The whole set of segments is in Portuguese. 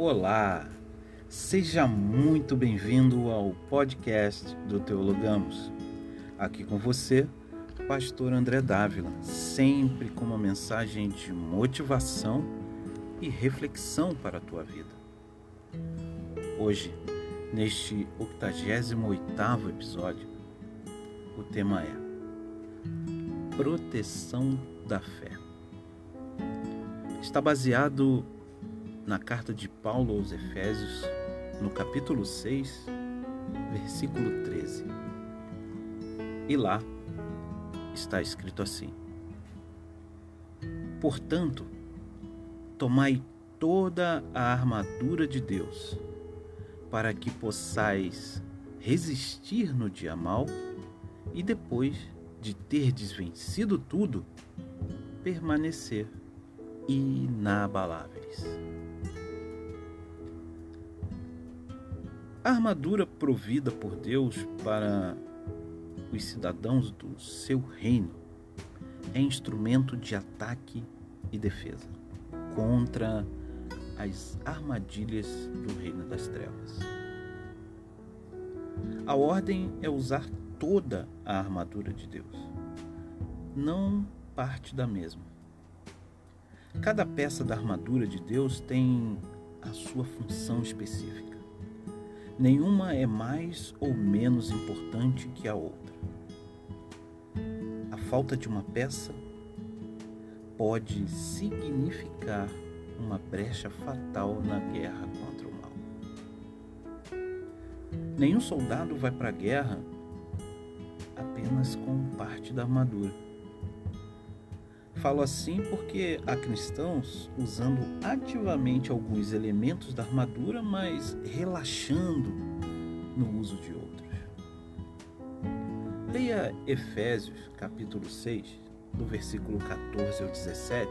Olá, seja muito bem-vindo ao podcast do Teologamos. Aqui com você, Pastor André Dávila, sempre com uma mensagem de motivação e reflexão para a tua vida. Hoje, neste 88º episódio, o tema é Proteção da Fé. Está baseado na carta de Paulo aos Efésios, no capítulo 6, versículo 13. E lá está escrito assim: Portanto, tomai toda a armadura de Deus, para que possais resistir no dia mal e depois de ter desvencido tudo, permanecer inabaláveis. A armadura provida por Deus para os cidadãos do seu reino é instrumento de ataque e defesa contra as armadilhas do reino das trevas. A ordem é usar toda a armadura de Deus, não parte da mesma. Cada peça da armadura de Deus tem a sua função específica. Nenhuma é mais ou menos importante que a outra. A falta de uma peça pode significar uma brecha fatal na guerra contra o mal. Nenhum soldado vai para a guerra apenas com parte da armadura. Falo assim porque há cristãos usando ativamente alguns elementos da armadura, mas relaxando no uso de outros. Leia Efésios, capítulo 6, do versículo 14 ao 17,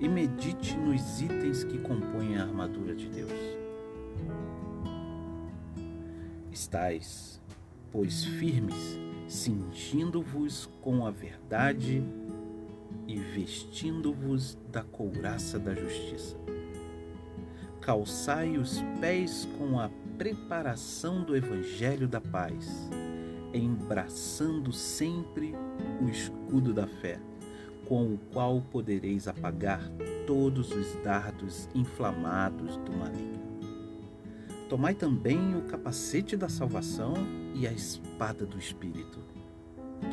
e medite nos itens que compõem a armadura de Deus. Estais, pois, firmes, cingindo-vos com a verdade e vestindo-vos da couraça da justiça. Calçai os pés com a preparação do evangelho da paz, embraçando sempre o escudo da fé, com o qual podereis apagar todos os dardos inflamados do maligno. Tomai também o capacete da salvação e a espada do Espírito,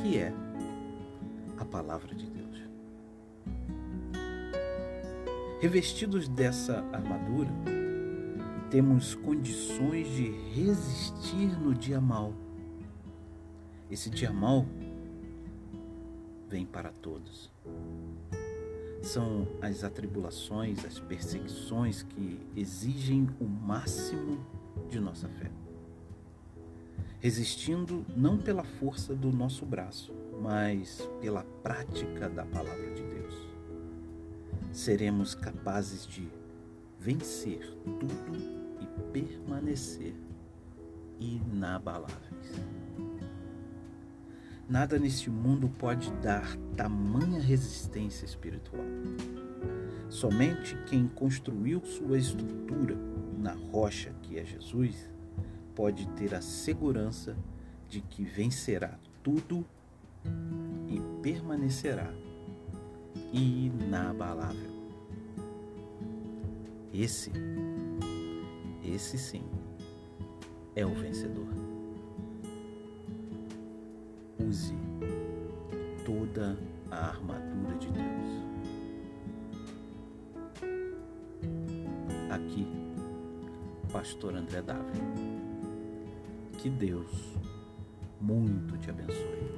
que é a palavra de Deus. Revestidos dessa armadura, temos condições de resistir no dia mal. Esse dia mal vem para todos. São as atribulações, as perseguições que exigem o máximo de nossa fé. Resistindo não pela força do nosso braço, mas pela prática da palavra de Deus seremos capazes de vencer tudo e permanecer inabaláveis. Nada neste mundo pode dar tamanha resistência espiritual. Somente quem construiu sua estrutura na rocha que é Jesus pode ter a segurança de que vencerá tudo e permanecerá inabalável. Esse, esse sim, é o vencedor. Use toda a armadura de Deus. Aqui, Pastor André Dávila. Que Deus muito te abençoe.